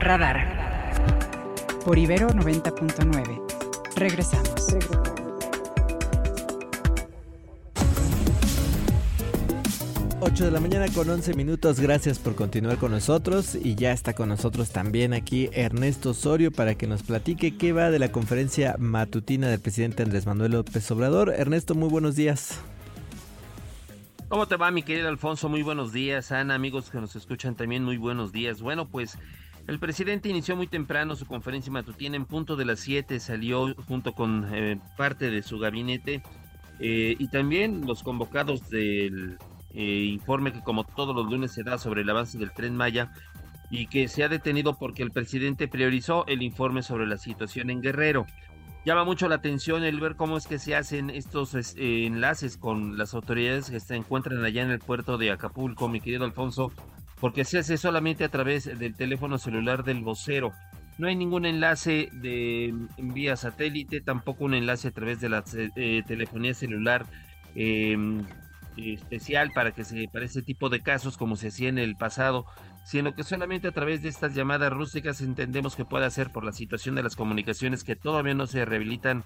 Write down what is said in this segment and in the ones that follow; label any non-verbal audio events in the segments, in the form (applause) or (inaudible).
Radar. Por Ibero 90.9. Regresamos. Regresamos. 8 de la mañana con 11 minutos. Gracias por continuar con nosotros. Y ya está con nosotros también aquí Ernesto Osorio para que nos platique qué va de la conferencia matutina del presidente Andrés Manuel López Obrador. Ernesto, muy buenos días. ¿Cómo te va, mi querido Alfonso? Muy buenos días. Ana, amigos que nos escuchan también, muy buenos días. Bueno, pues el presidente inició muy temprano su conferencia matutina en punto de las 7. Salió junto con eh, parte de su gabinete eh, y también los convocados del eh, informe que como todos los lunes se da sobre el avance del tren Maya y que se ha detenido porque el presidente priorizó el informe sobre la situación en Guerrero. Llama mucho la atención el ver cómo es que se hacen estos eh, enlaces con las autoridades que se encuentran allá en el puerto de Acapulco, mi querido Alfonso, porque se hace solamente a través del teléfono celular del vocero. No hay ningún enlace de vía satélite, tampoco un enlace a través de la eh, telefonía celular eh, especial para que se para ese tipo de casos como se hacía en el pasado, sino que solamente a través de estas llamadas rústicas entendemos que puede hacer por la situación de las comunicaciones que todavía no se rehabilitan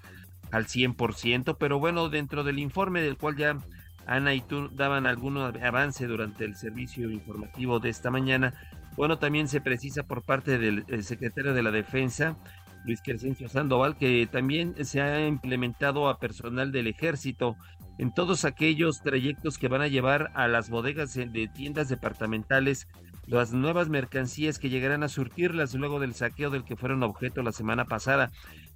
al 100%, pero bueno, dentro del informe del cual ya Ana y tú daban algún avance durante el servicio informativo de esta mañana, bueno, también se precisa por parte del secretario de la Defensa, Luis Crescencio Sandoval, que también se ha implementado a personal del ejército en todos aquellos trayectos que van a llevar a las bodegas de tiendas departamentales las nuevas mercancías que llegarán a surtirlas luego del saqueo del que fueron objeto la semana pasada.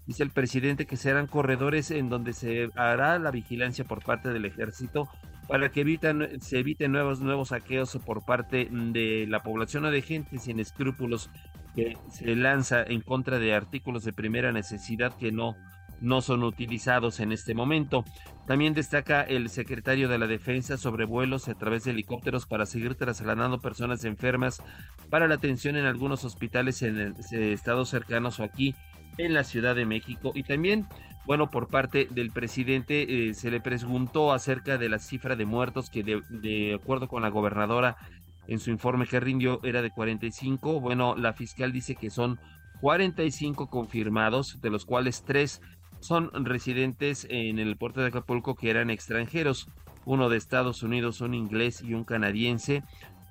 Dice el presidente que serán corredores en donde se hará la vigilancia por parte del ejército para que evitan, se eviten nuevos, nuevos saqueos por parte de la población o de gente sin escrúpulos que se lanza en contra de artículos de primera necesidad que no no son utilizados en este momento. También destaca el secretario de la Defensa sobre vuelos a través de helicópteros para seguir trasladando personas enfermas para la atención en algunos hospitales en estados cercanos o aquí en la Ciudad de México. Y también, bueno, por parte del presidente eh, se le preguntó acerca de la cifra de muertos que de acuerdo con la gobernadora en su informe que rindió era de 45. Bueno, la fiscal dice que son 45 confirmados, de los cuales tres son residentes en el puerto de Acapulco que eran extranjeros, uno de Estados Unidos, un inglés y un canadiense,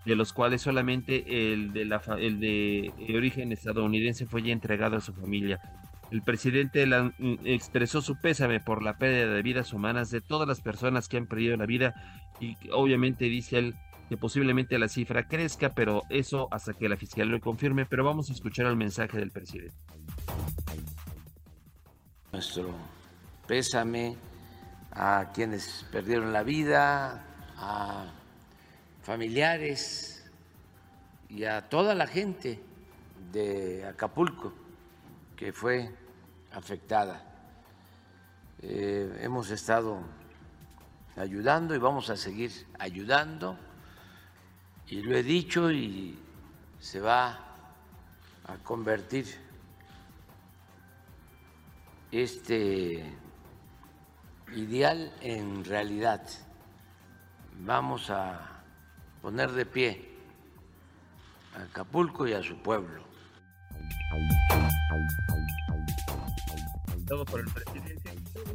de los cuales solamente el de, la, el de origen estadounidense fue ya entregado a su familia. El presidente mm, expresó su pésame por la pérdida de vidas humanas de todas las personas que han perdido la vida y obviamente dice él que posiblemente la cifra crezca, pero eso hasta que la fiscalía lo confirme, pero vamos a escuchar el mensaje del presidente nuestro pésame a quienes perdieron la vida, a familiares y a toda la gente de Acapulco que fue afectada. Eh, hemos estado ayudando y vamos a seguir ayudando y lo he dicho y se va a convertir este ideal en realidad. Vamos a poner de pie a Acapulco y a su pueblo.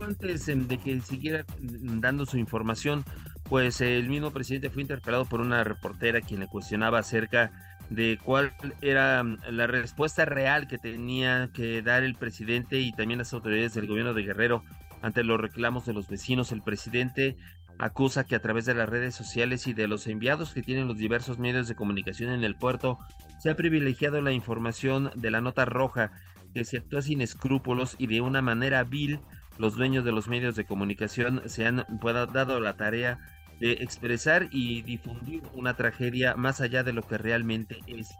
Antes de que siguiera dando su información, pues el mismo presidente fue interpelado por una reportera quien le cuestionaba acerca de cuál era mm, la respuesta real que tenía que dar el presidente y también las autoridades del gobierno de Guerrero ante los reclamos de los vecinos. El presidente acusa que a través de las redes sociales y de los enviados que tienen los diversos medios de comunicación en el puerto se ha privilegiado la información de la nota roja que se actúa sin escrúpulos y de una manera vil los dueños de los medios de comunicación se han dado la tarea de expresar y difundir una tragedia más allá de lo que realmente es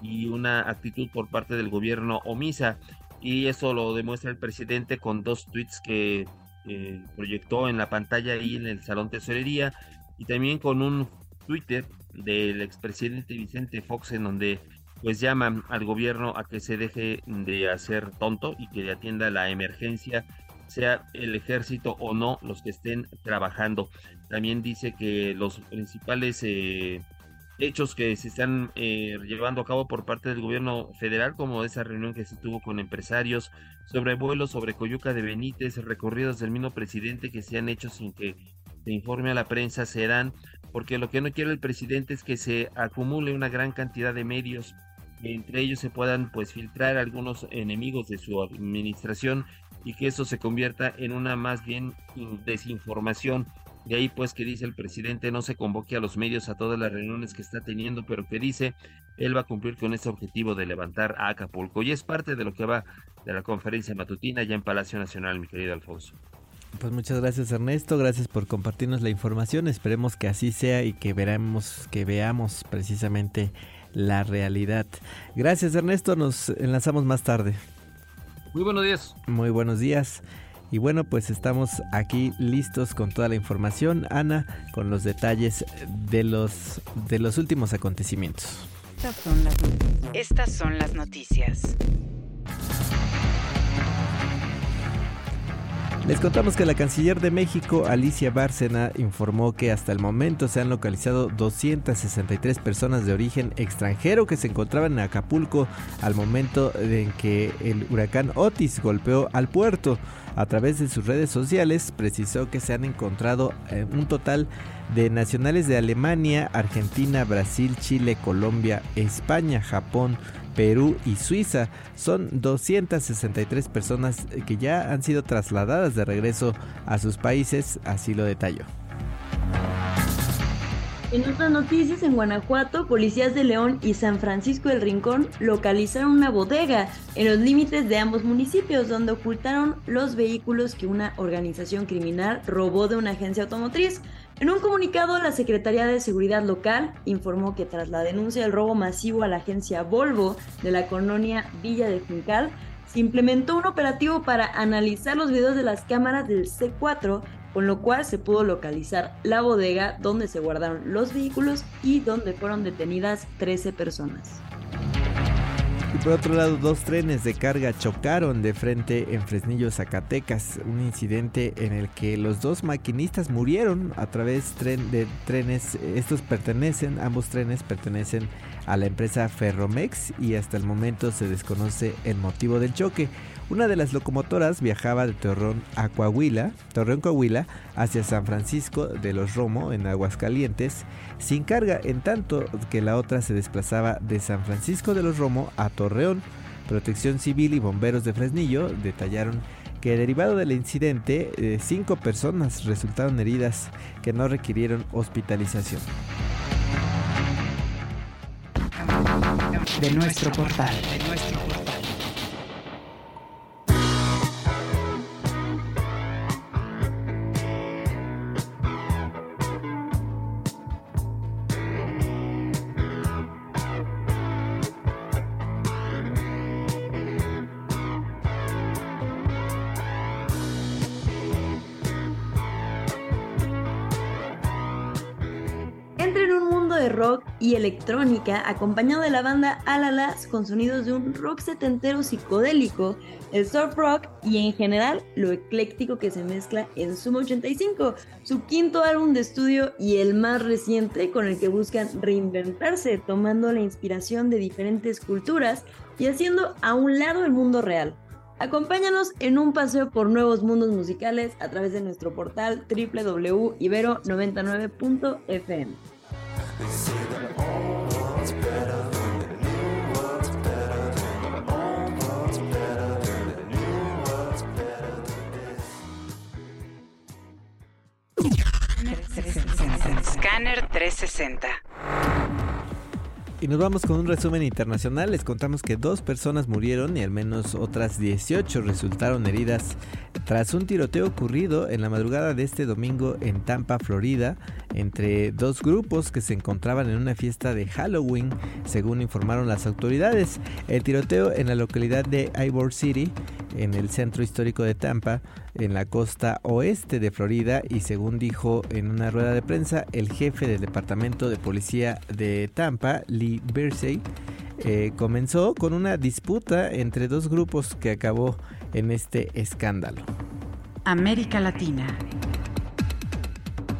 y una actitud por parte del gobierno omisa. Y eso lo demuestra el presidente con dos tweets que eh, proyectó en la pantalla y en el salón tesorería y también con un Twitter del expresidente Vicente Fox en donde pues llaman al gobierno a que se deje de hacer tonto y que atienda la emergencia sea el ejército o no los que estén trabajando. También dice que los principales eh, hechos que se están eh, llevando a cabo por parte del gobierno federal, como esa reunión que se tuvo con empresarios sobre vuelos sobre Coyuca de Benítez, recorridos del mismo presidente que se han hecho sin que se informe a la prensa, serán, porque lo que no quiere el presidente es que se acumule una gran cantidad de medios, entre ellos se puedan pues filtrar algunos enemigos de su administración y que eso se convierta en una más bien desinformación de ahí pues que dice el presidente no se convoque a los medios a todas las reuniones que está teniendo, pero que dice él va a cumplir con ese objetivo de levantar a Acapulco. Y es parte de lo que va de la conferencia matutina ya en Palacio Nacional, mi querido Alfonso. Pues muchas gracias Ernesto, gracias por compartirnos la información, esperemos que así sea y que veremos, que veamos precisamente la realidad. Gracias Ernesto, nos enlazamos más tarde. Muy buenos días. Muy buenos días. Y bueno, pues estamos aquí listos con toda la información, Ana, con los detalles de los, de los últimos acontecimientos. Estas son las noticias. Estas son las noticias. Les contamos que la canciller de México, Alicia Bárcena, informó que hasta el momento se han localizado 263 personas de origen extranjero que se encontraban en Acapulco al momento en que el huracán Otis golpeó al puerto. A través de sus redes sociales precisó que se han encontrado eh, un total de nacionales de Alemania, Argentina, Brasil, Chile, Colombia, España, Japón, Perú y Suiza. Son 263 personas que ya han sido trasladadas de regreso a sus países, así lo detalló. En otras noticias, en Guanajuato, policías de León y San Francisco del Rincón localizaron una bodega en los límites de ambos municipios donde ocultaron los vehículos que una organización criminal robó de una agencia automotriz. En un comunicado, la Secretaría de Seguridad Local informó que tras la denuncia del robo masivo a la agencia Volvo de la colonia Villa de Juncal, se implementó un operativo para analizar los videos de las cámaras del C4, con lo cual se pudo localizar la bodega donde se guardaron los vehículos y donde fueron detenidas 13 personas. Y por otro lado, dos trenes de carga chocaron de frente en Fresnillo, Zacatecas. Un incidente en el que los dos maquinistas murieron a través de trenes. Estos pertenecen, ambos trenes pertenecen a la empresa Ferromex y hasta el momento se desconoce el motivo del choque. Una de las locomotoras viajaba de Torreón a Coahuila, Torreón Coahuila, hacia San Francisco de los Romo en Aguascalientes, sin carga, en tanto que la otra se desplazaba de San Francisco de los Romo a Torreón. Protección Civil y bomberos de Fresnillo detallaron que derivado del incidente, eh, cinco personas resultaron heridas que no requirieron hospitalización. De nuestro portal. Y electrónica, acompañado de la banda Alalas con sonidos de un rock setentero psicodélico, el surf rock y en general lo ecléctico que se mezcla en Sumo 85, su quinto álbum de estudio y el más reciente con el que buscan reinventarse, tomando la inspiración de diferentes culturas y haciendo a un lado el mundo real. Acompáñanos en un paseo por nuevos mundos musicales a través de nuestro portal www.ibero99.fm. Scanner 360. Y nos vamos con un resumen internacional. Les contamos que dos personas murieron y al menos otras 18 resultaron heridas tras un tiroteo ocurrido en la madrugada de este domingo en Tampa, Florida, entre dos grupos que se encontraban en una fiesta de Halloween, según informaron las autoridades. El tiroteo en la localidad de Ivor City, en el centro histórico de Tampa, en la costa oeste de Florida, y según dijo en una rueda de prensa el jefe del departamento de policía de Tampa, Lee Bersey, eh, comenzó con una disputa entre dos grupos que acabó en este escándalo. América Latina.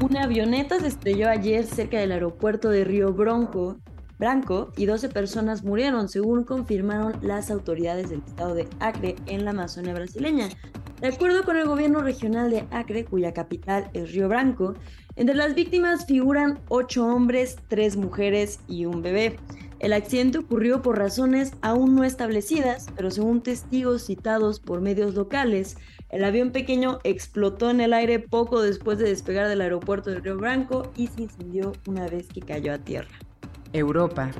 Una avioneta se estrelló ayer cerca del aeropuerto de Río Bronco, Branco y 12 personas murieron, según confirmaron las autoridades del estado de Acre en la Amazonia brasileña. De acuerdo con el gobierno regional de Acre, cuya capital es Río Branco, entre las víctimas figuran 8 hombres, 3 mujeres y un bebé. El accidente ocurrió por razones aún no establecidas, pero según testigos citados por medios locales, el avión pequeño explotó en el aire poco después de despegar del aeropuerto de Río Branco y se incendió una vez que cayó a tierra. Europa.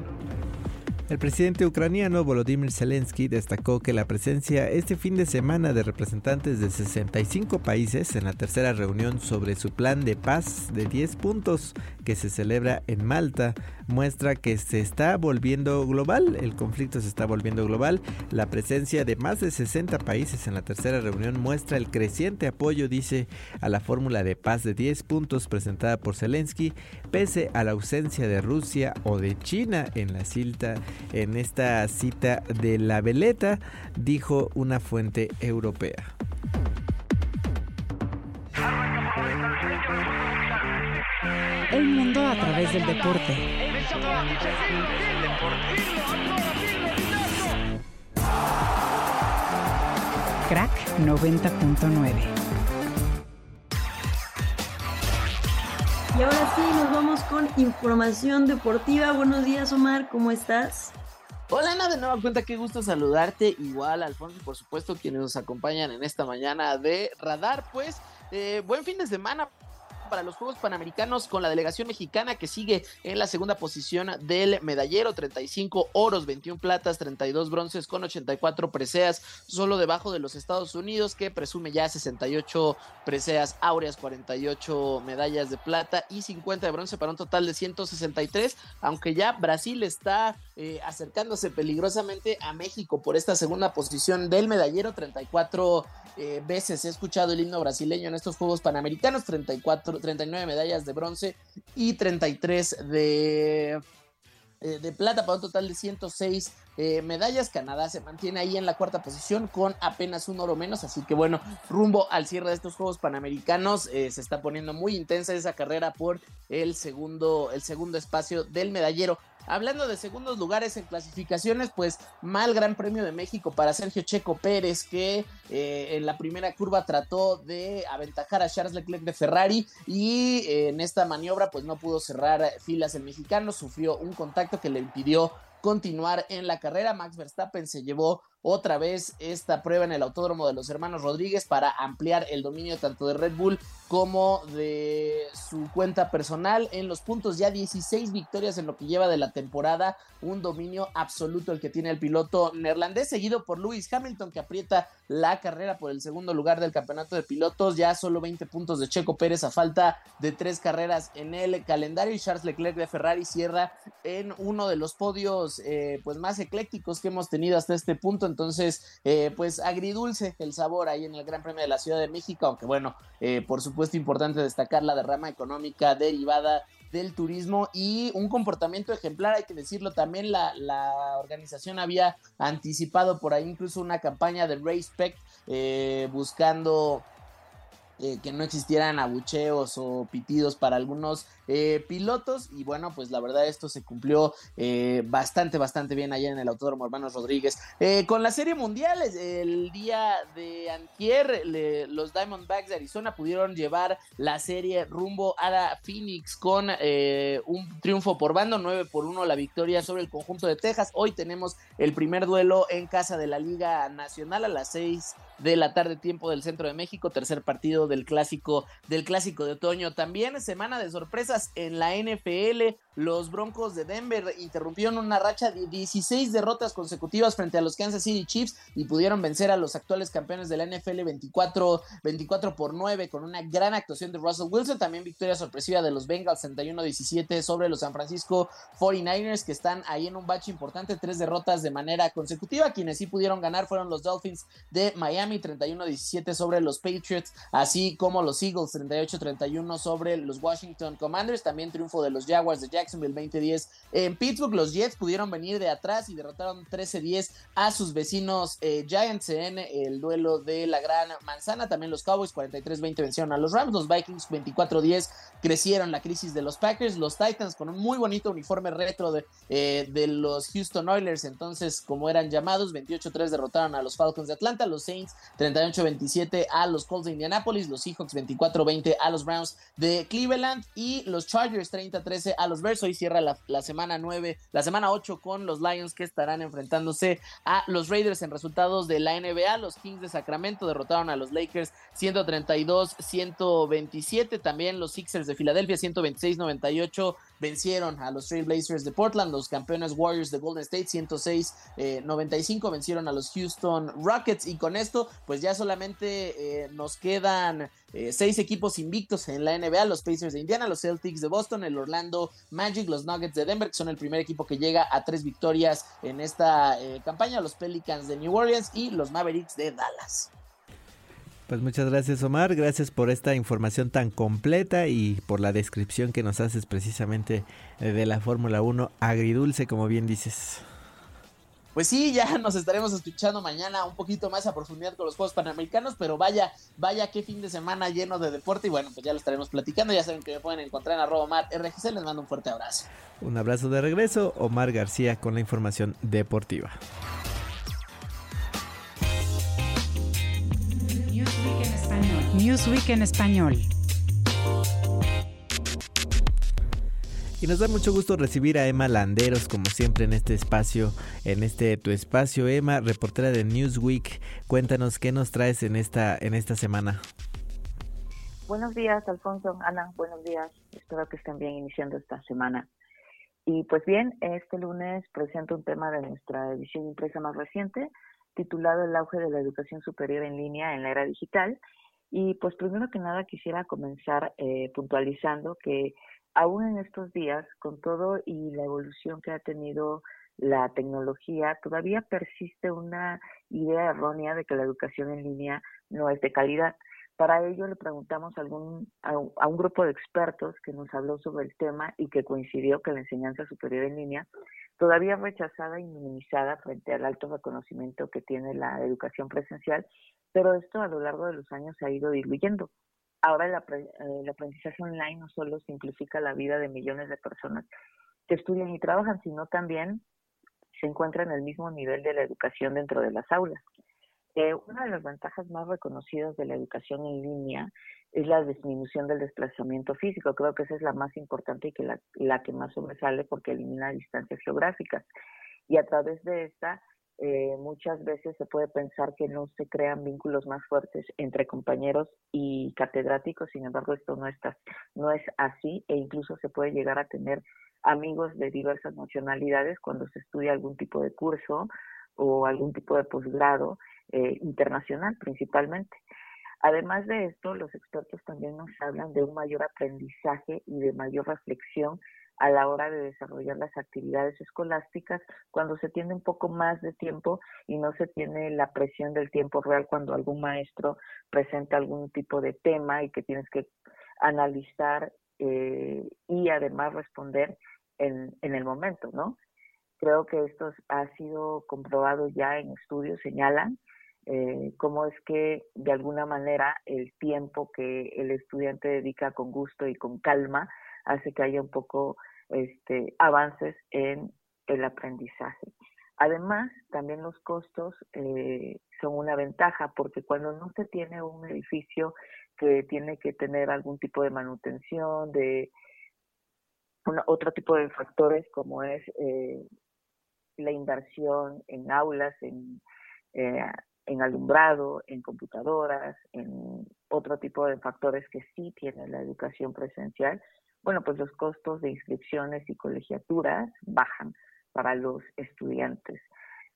El presidente ucraniano Volodymyr Zelensky destacó que la presencia este fin de semana de representantes de 65 países en la tercera reunión sobre su plan de paz de 10 puntos que se celebra en Malta muestra que se está volviendo global, el conflicto se está volviendo global. La presencia de más de 60 países en la tercera reunión muestra el creciente apoyo, dice, a la fórmula de paz de 10 puntos presentada por Zelensky, pese a la ausencia de Rusia o de China en la cita, en esta cita de la veleta, dijo una fuente europea. El mundo a través del deporte. Crack 90.9. Y ahora sí, nos vamos con información deportiva. Buenos días, Omar, ¿cómo estás? Hola Ana, de nueva cuenta, qué gusto saludarte. Igual, Alfonso, por supuesto, quienes nos acompañan en esta mañana de Radar. Pues, eh, buen fin de semana para los Juegos Panamericanos con la delegación mexicana que sigue en la segunda posición del medallero, 35 oros, 21 platas, 32 bronces con 84 preseas, solo debajo de los Estados Unidos que presume ya 68 preseas áureas, 48 medallas de plata y 50 de bronce para un total de 163, aunque ya Brasil está eh, acercándose peligrosamente a México por esta segunda posición del medallero, 34 eh, veces he escuchado el himno brasileño en estos Juegos Panamericanos, 34 39 medallas de bronce y 33 de, eh, de plata para un total de 106 eh, medallas. Canadá se mantiene ahí en la cuarta posición con apenas un oro menos. Así que bueno, rumbo al cierre de estos Juegos Panamericanos eh, se está poniendo muy intensa esa carrera por el segundo, el segundo espacio del medallero. Hablando de segundos lugares en clasificaciones, pues mal Gran Premio de México para Sergio Checo Pérez, que eh, en la primera curva trató de aventajar a Charles Leclerc de Ferrari y en esta maniobra pues no pudo cerrar filas el mexicano, sufrió un contacto que le impidió continuar en la carrera. Max Verstappen se llevó otra vez esta prueba en el Autódromo de los Hermanos Rodríguez para ampliar el dominio tanto de Red Bull como de su cuenta personal. En los puntos ya 16 victorias en lo que lleva de la temporada, un dominio absoluto el que tiene el piloto neerlandés, seguido por Lewis Hamilton que aprieta la carrera por el segundo lugar del campeonato de pilotos, ya solo 20 puntos de Checo Pérez a falta de tres carreras en el calendario. Y Charles Leclerc de Ferrari cierra en uno de los podios eh, pues más eclécticos que hemos tenido hasta este punto entonces, eh, pues agridulce el sabor ahí en el Gran Premio de la Ciudad de México, aunque bueno, eh, por supuesto importante destacar la derrama económica derivada del turismo y un comportamiento ejemplar, hay que decirlo, también la, organización había anticipado por ahí incluso una campaña de Respect eh, buscando eh, que no existieran abucheos o pitidos para algunos eh, pilotos y bueno pues la verdad esto se cumplió eh, bastante bastante bien allá en el Autódromo Hermanos Rodríguez con la serie mundial el día de antier los Diamondbacks de Arizona pudieron llevar la serie rumbo a la Phoenix con un triunfo por bando 9 por 1 la victoria sobre el conjunto de Texas hoy tenemos el primer duelo en casa de la Liga Nacional a las 6 de la tarde tiempo del centro de México tercer partido del clásico, del clásico de otoño. También semana de en la NFL. Los Broncos de Denver interrumpieron una racha de 16 derrotas consecutivas frente a los Kansas City Chiefs y pudieron vencer a los actuales campeones de la NFL 24, 24 por 9 con una gran actuación de Russell Wilson. También victoria sorpresiva de los Bengals 31-17 sobre los San Francisco 49ers que están ahí en un bache importante, tres derrotas de manera consecutiva. Quienes sí pudieron ganar fueron los Dolphins de Miami 31-17 sobre los Patriots, así como los Eagles 38-31 sobre los Washington Commanders Commanders, también triunfo de los Jaguars de Jacksonville 20-10 en Pittsburgh. Los Jets pudieron venir de atrás y derrotaron 13-10 a sus vecinos eh, Giants en el duelo de la Gran Manzana. También los Cowboys 43-20 vencieron a los Rams. Los Vikings 24-10 crecieron la crisis de los Packers. Los Titans con un muy bonito uniforme retro de, eh, de los Houston Oilers, entonces como eran llamados, 28-3 derrotaron a los Falcons de Atlanta. Los Saints 38-27 a los Colts de Indianapolis. Los Seahawks 24-20 a los Browns de Cleveland y los Chargers 30-13 a los Bears. Hoy cierra la, la, semana 9, la semana 8 con los Lions que estarán enfrentándose a los Raiders en resultados de la NBA. Los Kings de Sacramento derrotaron a los Lakers 132-127. También los Sixers de Filadelfia 126-98 vencieron a los Trailblazers de Portland. Los campeones Warriors de Golden State 106-95 vencieron a los Houston Rockets. Y con esto, pues ya solamente eh, nos quedan eh, seis equipos invictos en la NBA, los Pacers de Indiana, los Celtics de Boston, el Orlando Magic, los Nuggets de Denver, que son el primer equipo que llega a tres victorias en esta eh, campaña, los Pelicans de New Orleans y los Mavericks de Dallas. Pues muchas gracias Omar, gracias por esta información tan completa y por la descripción que nos haces precisamente de la Fórmula 1 agridulce, como bien dices. Pues sí, ya nos estaremos escuchando mañana un poquito más a profundidad con los Juegos Panamericanos, pero vaya, vaya qué fin de semana lleno de deporte y bueno, pues ya lo estaremos platicando, ya saben que me pueden encontrar en arroba Omar RGC, les mando un fuerte abrazo. Un abrazo de regreso, Omar García con la información deportiva. Newsweek en español. Y nos da mucho gusto recibir a Emma Landeros, como siempre, en este espacio, en este tu espacio. Emma, reportera de Newsweek, cuéntanos qué nos traes en esta, en esta semana. Buenos días, Alfonso, Ana, buenos días. Espero que estén bien iniciando esta semana. Y pues bien, este lunes presento un tema de nuestra edición impresa más reciente, titulado El auge de la educación superior en línea en la era digital. Y pues primero que nada quisiera comenzar eh, puntualizando que aún en estos días, con todo y la evolución que ha tenido la tecnología, todavía persiste una idea errónea de que la educación en línea no es de calidad. Para ello le preguntamos a, algún, a, un grupo de expertos que nos habló sobre el tema y que coincidió que la enseñanza superior en línea todavía rechazada y minimizada frente al alto reconocimiento que tiene la educación presencial, pero esto a lo largo de los años ha ido diluyendo. Ahora el, aprendizaje online no solo simplifica la vida de millones de personas que estudian y trabajan, sino también se encuentra en el mismo nivel de la educación dentro de las aulas. Eh, una de las ventajas más reconocidas de la educación en línea es la disminución del desplazamiento físico. Creo que esa es la más importante y que la, la que más sobresale porque elimina distancias geográficas. Y a través de esta eh, muchas veces se puede pensar que no se crean vínculos más fuertes entre compañeros y catedráticos, sin embargo esto no, está, no es así e incluso se puede llegar a tener amigos de diversas nacionalidades cuando se estudia algún tipo de curso o algún tipo de posgrado eh, internacional principalmente. Además de esto, los expertos también nos hablan de un mayor aprendizaje y de mayor reflexión a la hora de desarrollar las actividades escolásticas cuando se tiene un poco más de tiempo y no se tiene la presión del tiempo real cuando algún maestro presenta algún tipo de tema y que tienes que analizar eh, y además responder en, en el momento, ¿no? Creo que esto ha sido comprobado ya en estudios, señalan eh, cómo es que de alguna manera el tiempo que el estudiante dedica con gusto y con calma hace que haya un poco este, avances en el aprendizaje. Además, también los costos eh, son una ventaja porque cuando no se tiene un edificio que tiene que tener algún tipo de manutención, de otro tipo de factores como es eh, la inversión en aulas, en, eh, en alumbrado, en computadoras, en otro tipo de factores que sí tiene la educación presencial, bueno, pues los costos de inscripciones y colegiaturas bajan para los estudiantes.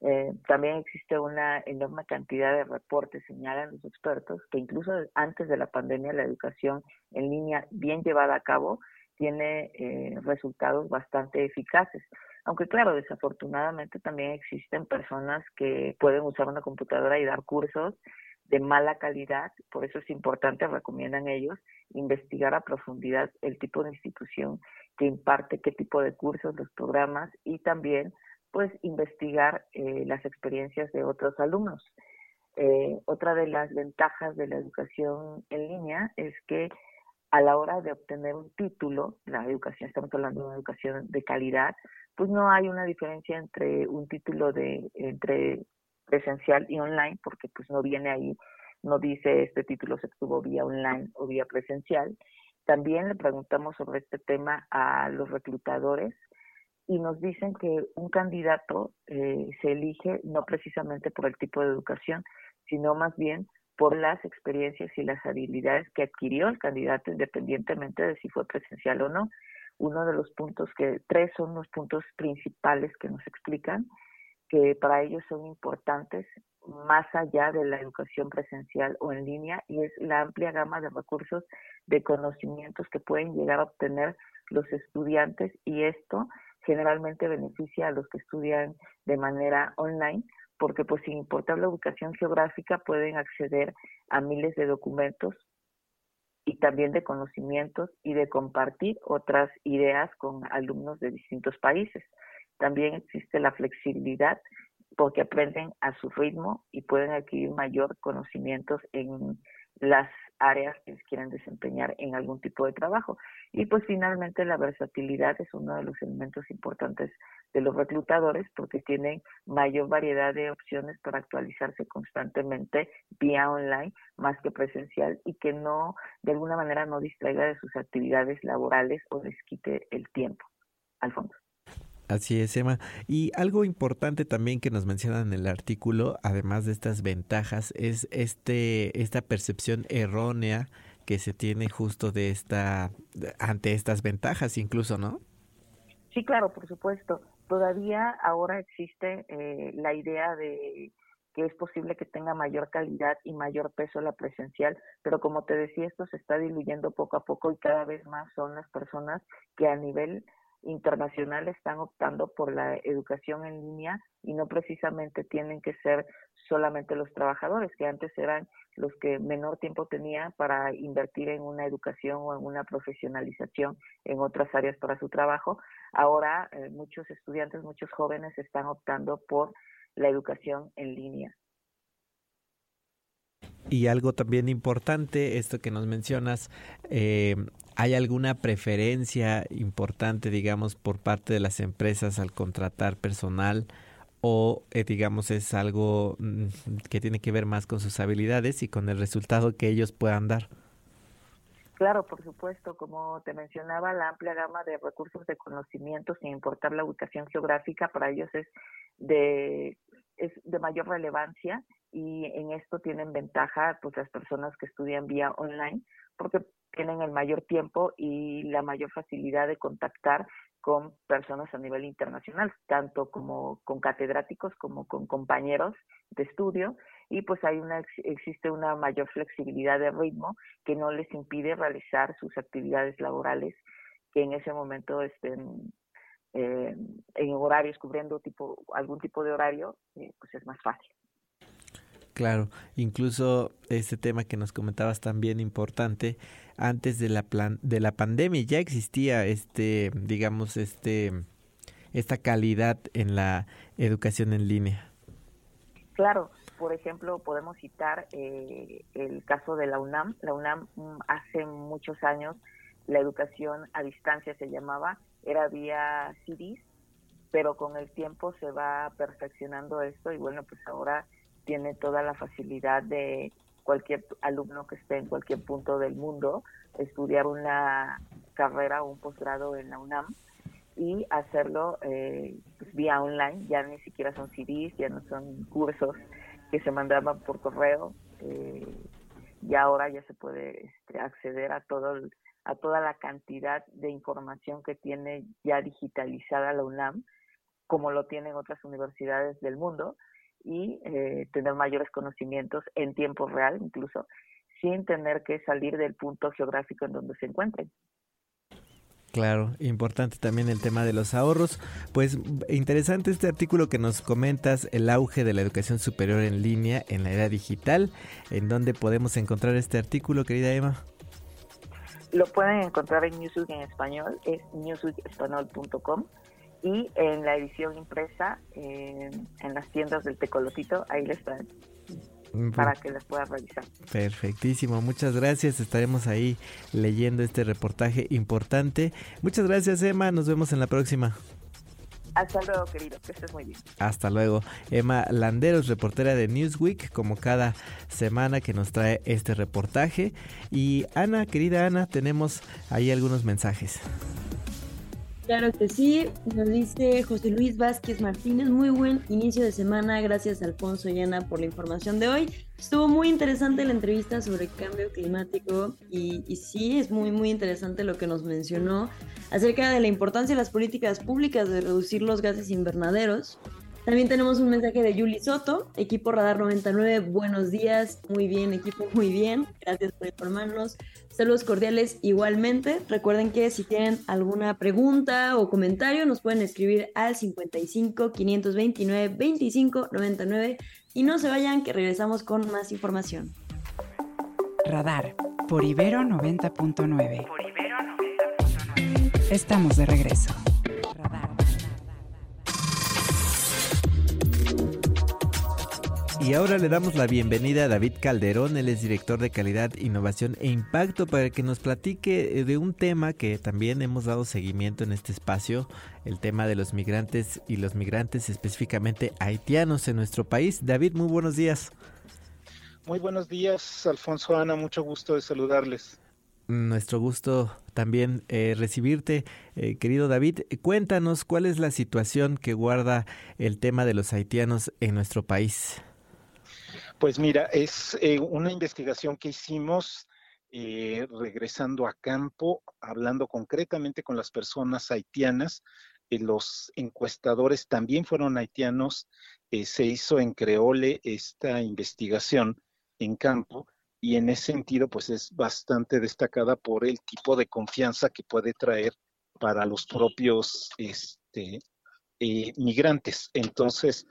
Eh, también existe una enorme cantidad de reportes, señalan los expertos, que incluso antes de la pandemia la educación en línea bien llevada a cabo tiene eh, resultados bastante eficaces. Aunque claro, desafortunadamente también existen personas que pueden usar una computadora y dar cursos de mala calidad, por eso es importante, recomiendan ellos, investigar a profundidad el tipo de institución que imparte, qué tipo de cursos, los programas y también pues investigar eh, las experiencias de otros alumnos. Eh, otra de las ventajas de la educación en línea es que a la hora de obtener un título, la educación, estamos hablando de una educación de calidad, pues no hay una diferencia entre un título de entre presencial y online, porque pues no viene ahí, no dice este título se obtuvo vía online o vía presencial. También le preguntamos sobre este tema a los reclutadores y nos dicen que un candidato eh, se elige no precisamente por el tipo de educación, sino más bien por las experiencias y las habilidades que adquirió el candidato independientemente de si fue presencial o no. Uno de los puntos que, tres son los puntos principales que nos explican que para ellos son importantes más allá de la educación presencial o en línea y es la amplia gama de recursos de conocimientos que pueden llegar a obtener los estudiantes y esto generalmente beneficia a los que estudian de manera online porque pues sin importar la educación geográfica pueden acceder a miles de documentos y también de conocimientos y de compartir otras ideas con alumnos de distintos países. También existe la flexibilidad porque aprenden a su ritmo y pueden adquirir mayor conocimientos en las áreas que quieren desempeñar en algún tipo de trabajo. Y pues finalmente la versatilidad es uno de los elementos importantes de los reclutadores porque tienen mayor variedad de opciones para actualizarse constantemente vía online más que presencial y que no, de alguna manera, no distraiga de sus actividades laborales o les quite el tiempo. Alfonso. Así es, Emma. Y algo importante también que nos mencionan en el artículo, además de estas ventajas, es este esta percepción errónea que se tiene justo de esta ante estas ventajas, incluso, ¿no? Sí, claro, por supuesto. Todavía ahora existe eh, la idea de que es posible que tenga mayor calidad y mayor peso la presencial, pero como te decía, esto se está diluyendo poco a poco y cada vez más son las personas que a nivel internacional están optando por la educación en línea y no precisamente tienen que ser solamente los trabajadores, que antes eran los que menor tiempo tenían para invertir en una educación o en una profesionalización en otras áreas para su trabajo. Ahora eh, muchos estudiantes, muchos jóvenes están optando por la educación en línea. Y algo también importante, esto que nos mencionas, eh, ¿hay alguna preferencia importante, digamos, por parte de las empresas al contratar personal? o eh, digamos es algo mm, que tiene que ver más con sus habilidades y con el resultado que ellos puedan dar. Claro, por supuesto, como te mencionaba, la amplia gama de recursos de conocimiento, sin importar la ubicación geográfica, para ellos es de, es de mayor relevancia y en esto tienen ventaja pues las personas que estudian vía online porque tienen el mayor tiempo y la mayor facilidad de contactar con personas a nivel internacional, tanto como con catedráticos como con compañeros de estudio. Y pues hay una existe una mayor flexibilidad de ritmo que no les impide realizar sus actividades laborales que en ese momento estén eh, en horarios cubriendo tipo algún tipo de horario eh, pues es más fácil Claro, incluso este tema que nos comentabas también importante, antes de la plan de la pandemia ya existía este, digamos, este esta calidad en la educación en línea. Claro, por ejemplo, podemos citar eh, el caso de la UNAM. La UNAM mm, hace muchos años la educación a distancia se llamaba, era vía CDs, pero con el tiempo se va perfeccionando esto y bueno, pues ahora tiene toda la facilidad de cualquier alumno que esté en cualquier punto del mundo estudiar una carrera o un posgrado en la UNAM y hacerlo eh, pues, vía online, ya ni siquiera son CDs, ya no son cursos que se mandaban por correo, eh, y ahora ya se puede este, acceder a todo a toda la cantidad de información que tiene ya digitalizada la UNAM, como lo tienen otras universidades del mundo, y eh, tener mayores conocimientos en tiempo real incluso, sin tener que salir del punto geográfico en donde se encuentren. Claro, importante también el tema de los ahorros. Pues interesante este artículo que nos comentas, el auge de la educación superior en línea en la era digital. ¿En dónde podemos encontrar este artículo, querida Emma? Lo pueden encontrar en Newsweek en español, es newsweekespanol.com y en la edición impresa eh, en las tiendas del Tecolotito, ahí les están para que las pueda revisar. Perfectísimo, muchas gracias. Estaremos ahí leyendo este reportaje importante. Muchas gracias, Emma. Nos vemos en la próxima. Hasta luego, querido, que estés muy bien. Hasta luego. Emma Landeros, reportera de Newsweek, como cada semana que nos trae este reportaje. Y Ana, querida Ana, tenemos ahí algunos mensajes. Claro que sí, nos dice José Luis Vázquez Martínez, muy buen inicio de semana, gracias Alfonso y Ana por la información de hoy. Estuvo muy interesante la entrevista sobre cambio climático y, sí, es muy, muy interesante lo que nos mencionó acerca de la importancia de las políticas públicas de reducir los gases invernaderos también tenemos un mensaje de Yuli Soto, equipo Radar 99, buenos días, muy bien equipo, muy bien, gracias por informarnos. Saludos cordiales igualmente. Recuerden que si tienen alguna pregunta o comentario nos pueden escribir al 55 529 25 99 y no se vayan que regresamos con más información. Radar por Ibero 90.9. Estamos de regreso. Y ahora le damos la bienvenida a David Calderón, él es director de calidad, innovación e impacto, para que nos platique de un tema que también hemos dado seguimiento en este espacio, el tema de los migrantes y los migrantes específicamente haitianos en nuestro país. David, muy buenos días. Muy buenos días, Alfonso Ana, mucho gusto de saludarles. Nuestro gusto también eh, recibirte, eh, querido David. Cuéntanos cuál es la situación que guarda el tema de los haitianos en nuestro país. Pues mira, es eh, una investigación que hicimos eh, regresando a campo, hablando concretamente con las personas haitianas. Eh, los encuestadores también fueron haitianos. se hizo en creole esta investigación en campo y en ese sentido pues es bastante destacada por el tipo de confianza que puede traer para los propios este, migrantes. Entonces,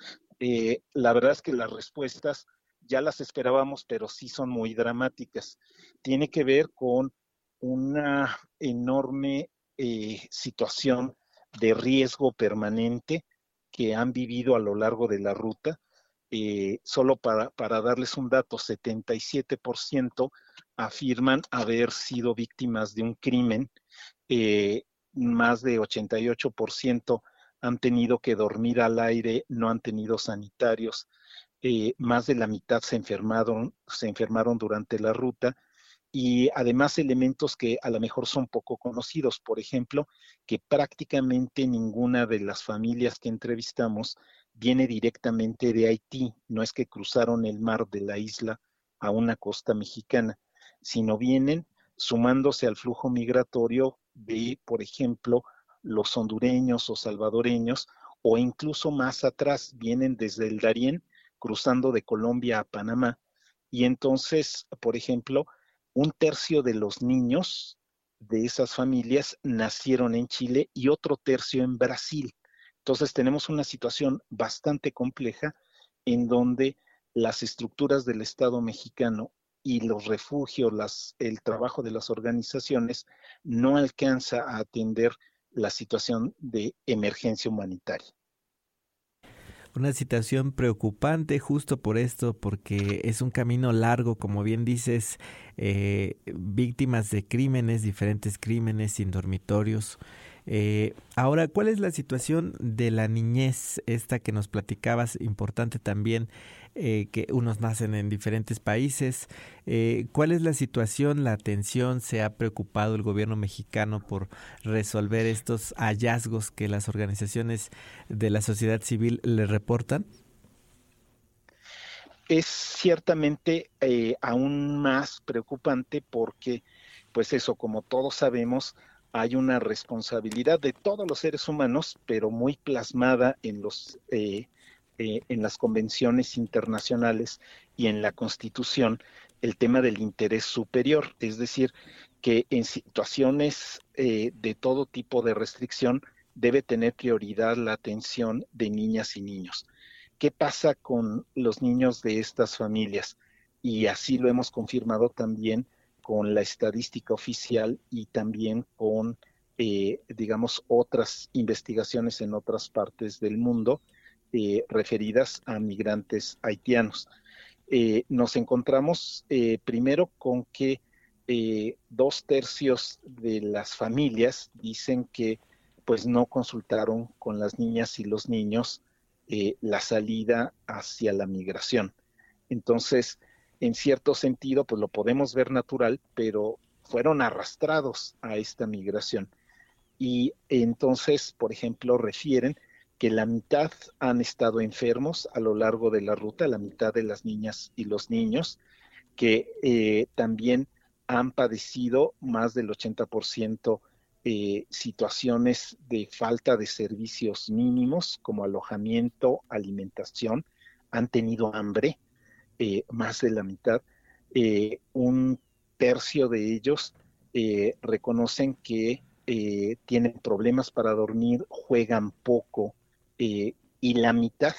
la verdad es que las respuestas ya las esperábamos, pero sí son muy dramáticas. Tiene que ver con una enorme eh, situación de riesgo permanente que han vivido a lo largo de la ruta. Eh, solo para, para, darles un dato, 77% afirman haber sido víctimas de un crimen, eh, más de 88% han tenido que dormir al aire, no han tenido sanitarios, eh, más de la mitad se enfermaron, se enfermaron durante la ruta y además elementos que a lo mejor son poco conocidos, por ejemplo, que prácticamente ninguna de las familias que entrevistamos viene directamente de Haití, no es que cruzaron el mar de la isla a una costa mexicana, sino vienen sumándose al flujo migratorio de, por ejemplo, los hondureños o salvadoreños, o incluso más atrás vienen desde el Darién cruzando de Colombia a Panamá. Y entonces, por ejemplo, un tercio de los niños de esas familias nacieron en Chile y otro tercio en Brasil. Entonces tenemos una situación bastante compleja en donde las estructuras del Estado mexicano y los refugios, el trabajo de las organizaciones no alcanza a atender la situación de emergencia humanitaria una situación preocupante justo por esto, porque es un camino largo, como bien dices, eh, víctimas de crímenes, diferentes crímenes, sin dormitorios. Eh, ahora, ¿cuál es la situación de la niñez, esta que nos platicabas, importante también, eh, que unos nacen en diferentes países? Eh, ¿Cuál es la situación, la atención? ¿Se ha preocupado el gobierno mexicano por resolver estos hallazgos que las organizaciones de la sociedad civil le reportan? Es ciertamente aún más preocupante porque, pues eso, como todos sabemos, hay una responsabilidad de todos los seres humanos, pero muy plasmada en los eh, eh, en las convenciones internacionales y en la Constitución, el tema del interés superior, es decir, que en situaciones eh, de todo tipo de restricción debe tener prioridad la atención de niñas y niños. ¿Qué pasa con los niños de estas familias? Y así lo hemos confirmado también con la estadística oficial y también con, eh, digamos, otras investigaciones en otras partes del mundo eh, referidas a migrantes haitianos. nos encontramos primero con que eh, dos tercios de las familias dicen que pues no consultaron con las niñas y los niños eh, la salida hacia la migración. Entonces, en cierto sentido, pues lo podemos ver natural, pero fueron arrastrados a esta migración. Y entonces, por ejemplo, refieren que la mitad han estado enfermos a lo largo de la ruta, la mitad de las niñas y los niños, que eh, también han padecido más del 80% eh, situaciones de falta de servicios mínimos como alojamiento, alimentación, han tenido hambre, eh, más de la mitad. Eh, un tercio de ellos reconocen que tienen problemas para dormir, juegan poco y la mitad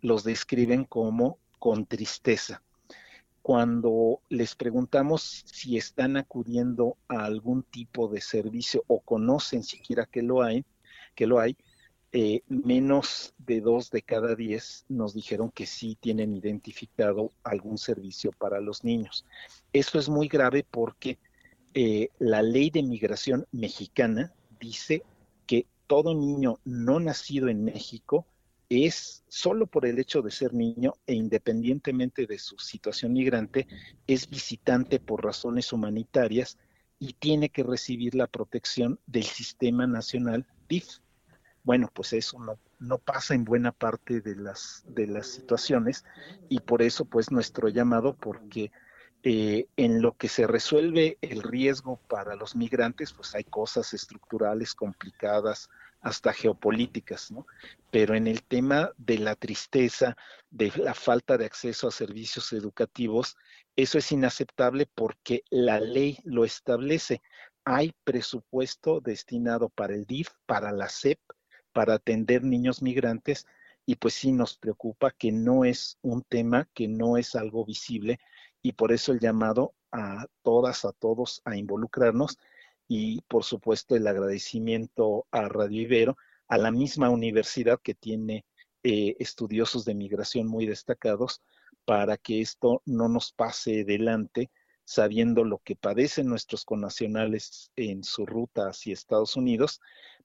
los describen como con tristeza cuando les preguntamos si están acudiendo a algún tipo de servicio o conocen siquiera que lo hay, que lo hay, eh, menos de dos de cada diez nos dijeron que sí tienen identificado algún servicio para los niños. Eso es muy grave porque eh, la ley de migración mexicana dice que todo niño no nacido en México es solo por el hecho de ser niño e independientemente de su situación migrante, es visitante por razones humanitarias y tiene que recibir la protección del Sistema Nacional DIF. Bueno, pues eso no, no pasa en buena parte de las, de las situaciones y por eso pues nuestro llamado porque eh, en lo que se resuelve el riesgo para los migrantes, pues hay cosas estructurales complicadas, hasta geopolíticas, ¿no? Pero en el tema de la tristeza, de la falta de acceso a servicios educativos, eso es inaceptable porque la ley lo establece. Hay presupuesto destinado para el DIF, para la SEP, para atender niños migrantes, y pues sí nos preocupa que no es un tema, que no es algo visible, y por eso el llamado a todas, a todos a involucrarnos y por supuesto el agradecimiento a Radio Ibero, a la misma universidad que tiene eh, estudiosos de migración muy destacados para que esto no nos pase delante sabiendo lo que padecen nuestros connacionales en su ruta hacia Estados Unidos,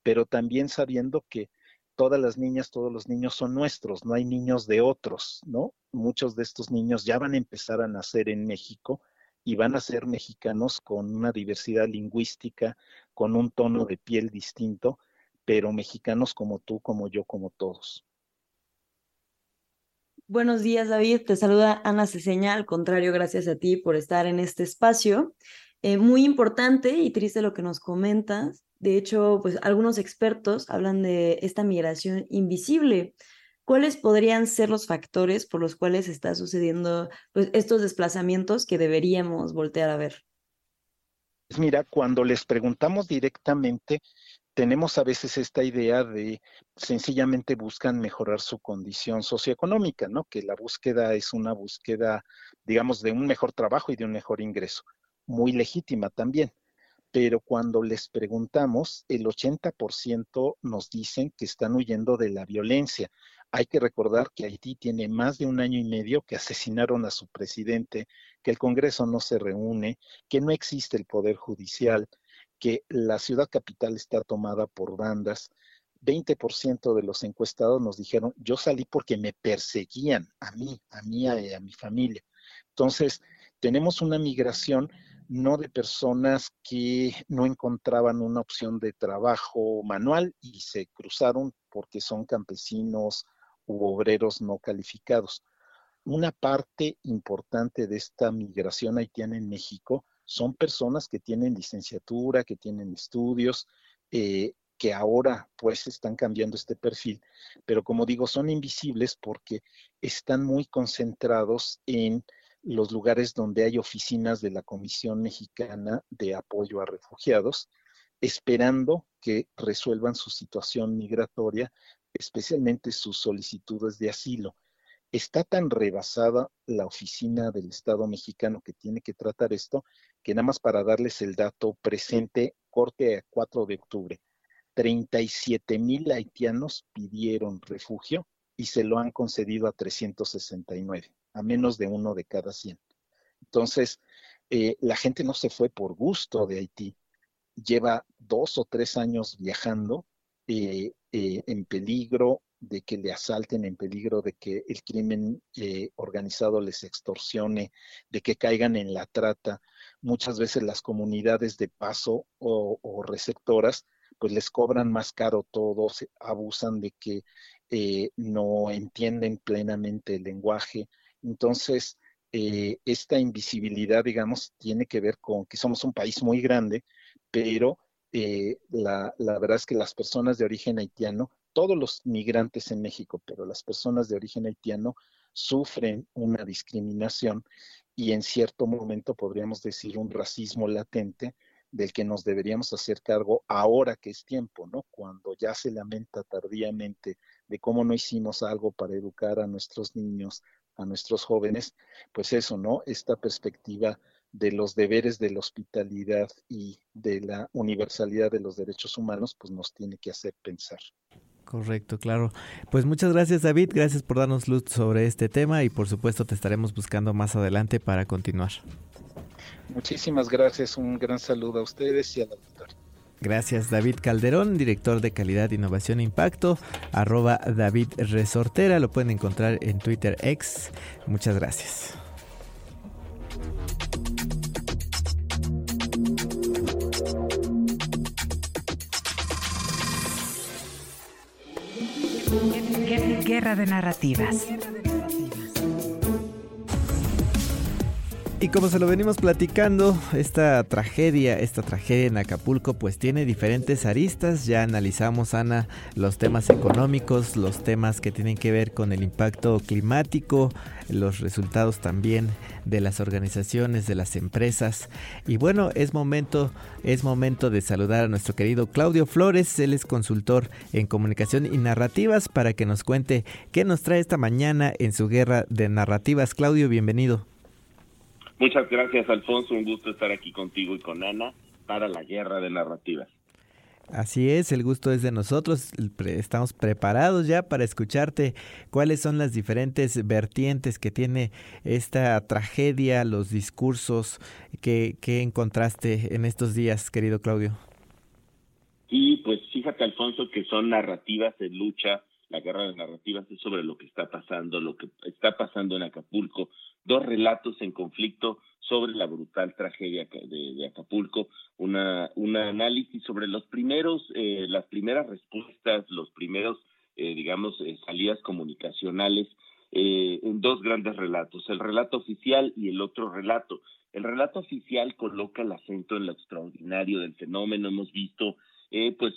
pero también sabiendo que todas las niñas, todos los niños son nuestros, no hay niños de otros, ¿no? Muchos de estos niños ya van a empezar a nacer en México y van a ser mexicanos con una diversidad lingüística, con un tono de piel distinto, pero mexicanos como tú, como yo, como todos. Buenos días, David. Te saluda Ana Ceseña. Al contrario, gracias a ti por estar en este espacio. Eh, muy importante y triste lo que nos comentas. De hecho, pues algunos expertos hablan de esta migración invisible. ¿cuáles podrían ser los factores por los cuales está sucediendo pues, estos desplazamientos que deberíamos voltear a ver? Pues mira, cuando les preguntamos directamente, tenemos a veces esta idea de sencillamente buscan mejorar su condición socioeconómica, ¿no? Que la búsqueda es una búsqueda, digamos, de un mejor trabajo y de un mejor ingreso, muy legítima también. Pero cuando les preguntamos, el 80% nos dicen que están huyendo de la violencia, hay que recordar que Haití tiene más de un año y medio que asesinaron a su presidente, que el Congreso no se reúne, que no existe el Poder Judicial, que la ciudad capital está tomada por bandas. 20% de los encuestados nos dijeron, yo salí porque me perseguían a mí, a mí y a mi familia. Entonces, tenemos una migración no de personas que no encontraban una opción de trabajo manual y se cruzaron porque son campesinos u obreros no calificados. Una parte importante de esta migración haitiana en México son personas que tienen licenciatura, que tienen estudios, eh, que ahora pues están cambiando este perfil, pero como digo, son invisibles porque están muy concentrados en los lugares donde hay oficinas de la Comisión Mexicana de Apoyo a Refugiados, esperando que resuelvan su situación migratoria, especialmente sus solicitudes de asilo. Está tan rebasada la oficina del Estado mexicano que tiene que tratar esto, que nada más para darles el dato presente, corte a 4 de octubre, 37 mil haitianos pidieron refugio y se lo han concedido a 369, a menos de uno de cada 100. Entonces, eh, la gente no se fue por gusto de Haití, lleva dos o tres años viajando eh, eh, en peligro de que le asalten, en peligro de que el crimen organizado les extorsione, de que caigan en la trata. Muchas veces las comunidades de paso o, receptoras pues les cobran más caro todo, abusan de que no entienden plenamente el lenguaje. Entonces, eh, esta invisibilidad, digamos, tiene que ver con que somos un país muy grande, pero eh, la, la, verdad es que las personas de origen haitiano, todos los migrantes en México, pero las personas de origen haitiano sufren una discriminación y en cierto momento podríamos decir un racismo latente del que nos deberíamos hacer cargo ahora que es tiempo, ¿no? Cuando ya se lamenta tardíamente de cómo no hicimos algo para educar a nuestros niños, a nuestros jóvenes, pues eso, ¿no? Esta perspectiva de los deberes de la hospitalidad y de la universalidad de los derechos humanos, pues nos tiene que hacer pensar. Correcto, claro. Pues muchas gracias David, gracias por darnos luz sobre este tema y por supuesto te estaremos buscando más adelante para continuar. Muchísimas gracias, un gran saludo a ustedes y a la. Gracias David Calderón, director de calidad, innovación e impacto, arroba David Resortera, lo pueden encontrar en Twitter X. Muchas gracias. Guerra de narrativas. Y como se lo venimos platicando, esta tragedia, esta tragedia en Acapulco, pues tiene diferentes aristas. Ya analizamos, Ana, los temas económicos, los temas que tienen que ver con el impacto climático, los resultados también de las organizaciones, de las empresas. Y bueno, es momento, es momento de saludar a nuestro querido Claudio Flores. Él es consultor en comunicación y narrativas para que nos cuente qué nos trae esta mañana en su guerra de narrativas. Claudio, bienvenido. Muchas gracias, Alfonso. Un gusto estar aquí contigo y con Ana para la guerra de narrativas. Así es, el gusto es de nosotros. Estamos preparados ya para escucharte cuáles son las diferentes vertientes que tiene esta tragedia, los discursos que, que encontraste en estos días, querido Claudio. Y pues fíjate, Alfonso, que son narrativas de lucha. La guerra de narrativas es sobre lo que está pasando, lo que está pasando en Acapulco, dos relatos en conflicto sobre la brutal tragedia de, Acapulco, una, un análisis sobre los primeros, eh, las primeras respuestas, los primeros, eh, digamos, eh, salidas comunicacionales en dos grandes relatos, el relato oficial y el otro relato. El relato oficial coloca el acento en lo extraordinario del fenómeno. Hemos visto pues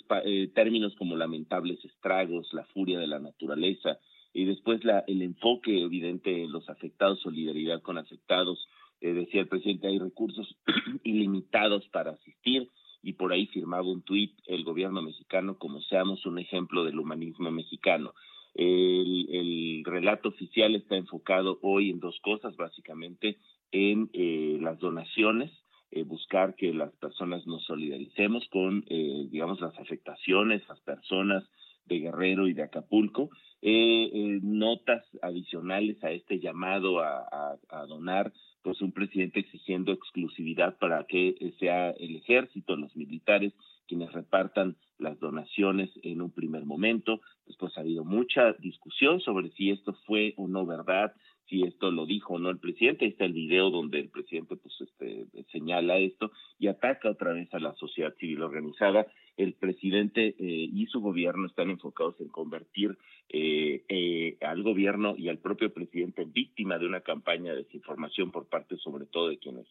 términos como lamentables estragos, la furia de la naturaleza, y después la, el enfoque evidente en los afectados, solidaridad con afectados. Eh, decía el presidente, hay recursos (clears throat) ilimitados para asistir y por ahí firmaba un tuit el gobierno mexicano como seamos un ejemplo del humanismo mexicano. El, el relato oficial está enfocado hoy en dos cosas, básicamente en eh, las donaciones, eh, buscar que las personas nos solidaricemos con, eh, digamos, las afectaciones, las personas de Guerrero y de Acapulco, eh, eh, notas adicionales a este llamado a, donar, pues un presidente exigiendo exclusividad para que sea el ejército, los militares, quienes repartan las donaciones en un primer momento. Después ha habido mucha discusión sobre si esto fue o no verdad, si esto lo dijo o no el presidente. Ahí está el video donde el presidente pues este señala esto y ataca otra vez a la sociedad civil organizada. El presidente eh, y su gobierno están enfocados en convertir eh, eh, al gobierno y al propio presidente en víctima de una campaña de desinformación por parte sobre todo de quienes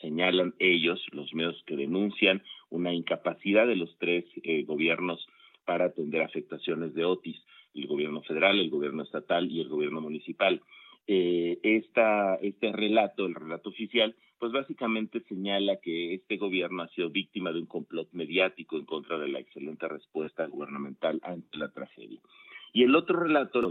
señalan ellos, los medios que denuncian una incapacidad de los tres eh, gobiernos para atender afectaciones de Otis, el gobierno federal, el gobierno estatal y el gobierno municipal. Eh, este relato, el relato oficial, pues básicamente señala que este gobierno ha sido víctima de un complot mediático en contra de la excelente respuesta gubernamental ante la tragedia. Y el otro relato,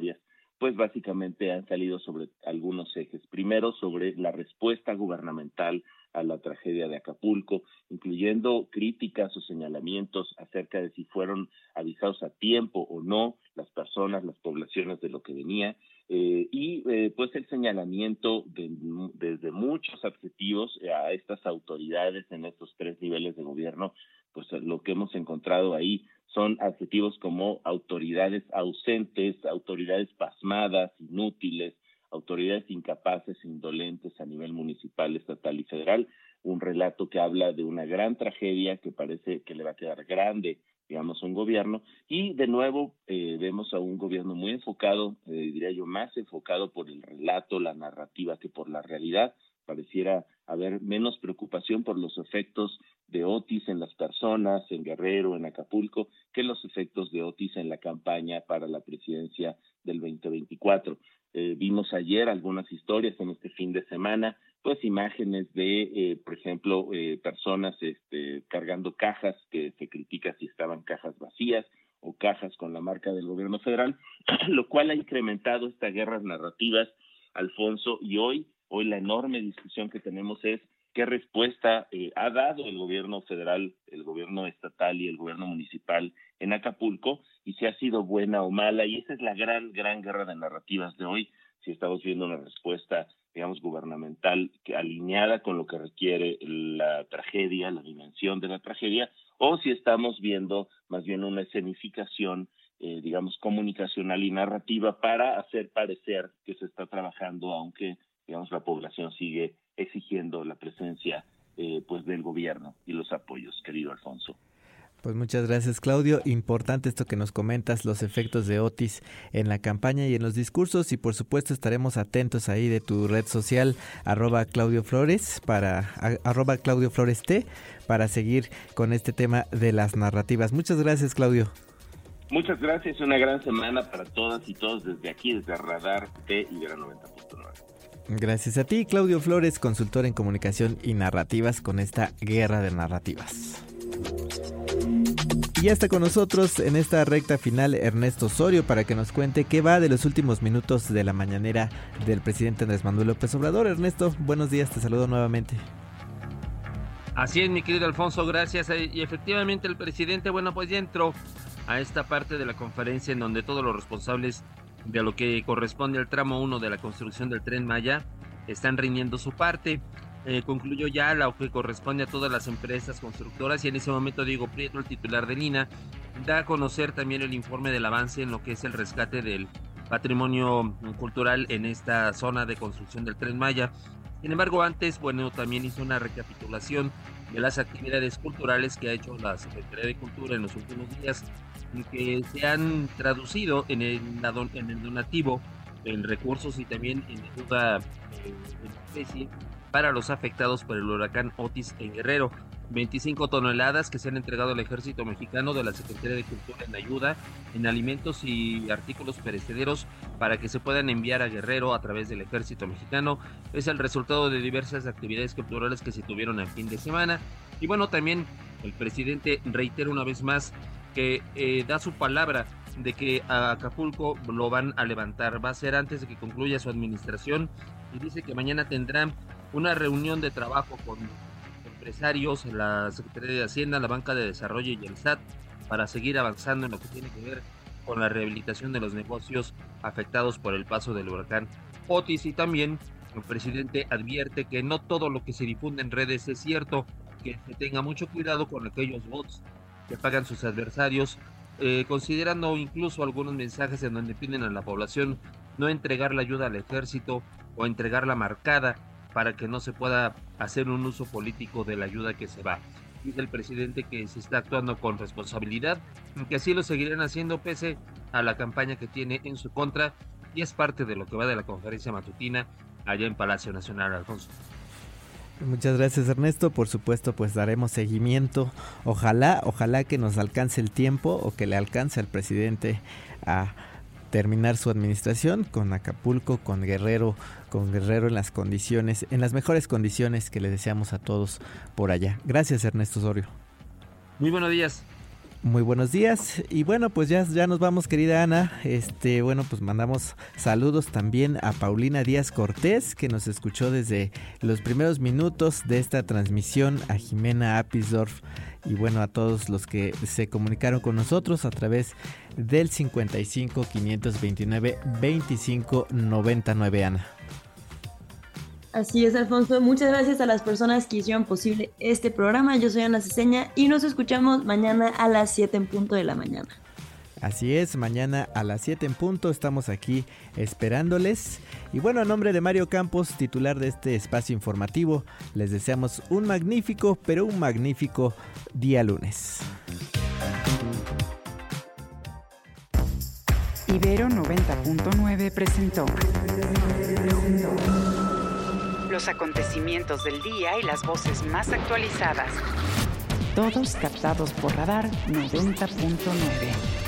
pues básicamente han salido sobre algunos ejes. Primero, sobre la respuesta gubernamental a la tragedia de Acapulco, incluyendo críticas o señalamientos acerca de si fueron avisados a tiempo o no las personas, las poblaciones de lo que venía, eh, y eh, pues el señalamiento de, desde muchos adjetivos a estas autoridades en estos tres niveles de gobierno, pues lo que hemos encontrado ahí son adjetivos como autoridades ausentes, autoridades pasmadas, inútiles, autoridades incapaces, indolentes a nivel municipal, estatal y federal, un relato que habla de una gran tragedia que parece que le va a quedar grande digamos, un gobierno. Y de nuevo eh, vemos a un gobierno muy enfocado, eh, diría yo, más enfocado por el relato, la narrativa que por la realidad. Pareciera haber menos preocupación por los efectos de Otis en las personas, en Guerrero, en Acapulco, que los efectos de Otis en la campaña para la presidencia del 2024. Eh, vimos ayer algunas historias en este fin de semana pues imágenes de, eh, por ejemplo, eh, personas este, cargando cajas que se critica si estaban cajas vacías o cajas con la marca del gobierno federal, (clears throat) lo cual ha incrementado estas guerras narrativas, Alfonso, y hoy, hoy la enorme discusión que tenemos es qué respuesta eh, ha dado el gobierno federal, el gobierno estatal y el gobierno municipal en Acapulco y si ha sido buena o mala, y esa es la gran, gran guerra de narrativas de hoy, si estamos viendo una respuesta digamos, gubernamental alineada con lo que requiere la tragedia, la dimensión de la tragedia, o si estamos viendo más bien una escenificación, eh, digamos, comunicacional y narrativa para hacer parecer que se está trabajando, aunque, digamos, la población sigue exigiendo la presencia, eh, pues, del gobierno y los apoyos, querido Alfonso. Pues muchas gracias Claudio. Importante esto que nos comentas, los efectos de Otis en la campaña y en los discursos y por supuesto estaremos atentos ahí de tu red social arroba Claudio Flores para arroba Claudio Flores T para seguir con este tema de las narrativas. Muchas gracias Claudio. Muchas gracias, una gran semana para todas y todos desde aquí, desde Radar T y Gran 90.9. Gracias a ti, Claudio Flores, consultor en comunicación y narrativas con esta guerra de narrativas. Y ya está con nosotros en esta recta final Ernesto Osorio para que nos cuente qué va de los últimos minutos de la mañanera del presidente Andrés Manuel López Obrador. Ernesto, buenos días, te saludo nuevamente. Así es, mi querido Alfonso, gracias. Eh, y efectivamente el presidente, bueno, pues ya entró a esta parte de la conferencia en donde todos los responsables de lo que corresponde al tramo 1 de la construcción del tren Maya están rindiendo su parte. Eh, concluyó ya lo que corresponde a todas las empresas constructoras y en ese momento Diego Prieto, el titular de Lina, da a conocer también el informe del avance en lo que es el rescate del patrimonio cultural en esta zona de construcción del tren Maya. Sin embargo, antes, bueno, también hizo una recapitulación de las actividades culturales que ha hecho la Secretaría de Cultura en los últimos días que se han traducido en el, en el donativo en recursos y también en ayuda eh, en especie para los afectados por el huracán Otis en Guerrero. 25 toneladas que se han entregado al ejército mexicano de la Secretaría de Cultura en ayuda en alimentos y artículos perecederos para que se puedan enviar a Guerrero a través del ejército mexicano. Es el resultado de diversas actividades culturales que se tuvieron el fin de semana. Y bueno, también el presidente reitera una vez más que eh, da su palabra de que a Acapulco lo van a levantar. Va a ser antes de que concluya su administración y dice que mañana tendrán una reunión de trabajo con empresarios, la Secretaría de Hacienda, la Banca de Desarrollo y el SAT para seguir avanzando en lo que tiene que ver con la rehabilitación de los negocios afectados por el paso del huracán Otis y también el presidente advierte que no todo lo que se difunde en redes es cierto, que tenga mucho cuidado con aquellos bots que pagan sus adversarios, eh, considerando incluso algunos mensajes en donde piden a la población no entregar la ayuda al ejército o entregarla marcada para que no se pueda hacer un uso político de la ayuda que se va. Dice el presidente que se está actuando con responsabilidad, que así lo seguirán haciendo pese a la campaña que tiene en su contra y es parte de lo que va de la conferencia matutina allá en Palacio Nacional, Alfonso. Muchas gracias Ernesto, por supuesto pues daremos seguimiento, ojalá, ojalá que nos alcance el tiempo o que le alcance al presidente a terminar su administración con Acapulco, con Guerrero, con Guerrero en las condiciones, en las mejores condiciones que le deseamos a todos por allá. Gracias Ernesto Osorio. Muy buenos días. Muy buenos días y bueno pues ya, ya nos vamos querida Ana, este bueno pues mandamos saludos también a Paulina Díaz Cortés que nos escuchó desde los primeros minutos de esta transmisión, a Jimena Apisdorf y bueno a todos los que se comunicaron con nosotros a través del 55 529 25 99 Ana. Así es, Alfonso. Muchas gracias a las personas que hicieron posible este programa. Yo soy Ana Ceseña y nos escuchamos mañana a las 7 en punto de la mañana. Así es, mañana a las 7 en punto estamos aquí esperándoles. Y bueno, a nombre de Mario Campos, titular de este espacio informativo, les deseamos un magnífico, pero un magnífico día lunes. Ibero 90.9 presentó los acontecimientos del día y las voces más actualizadas. Todos captados por radar 90.9.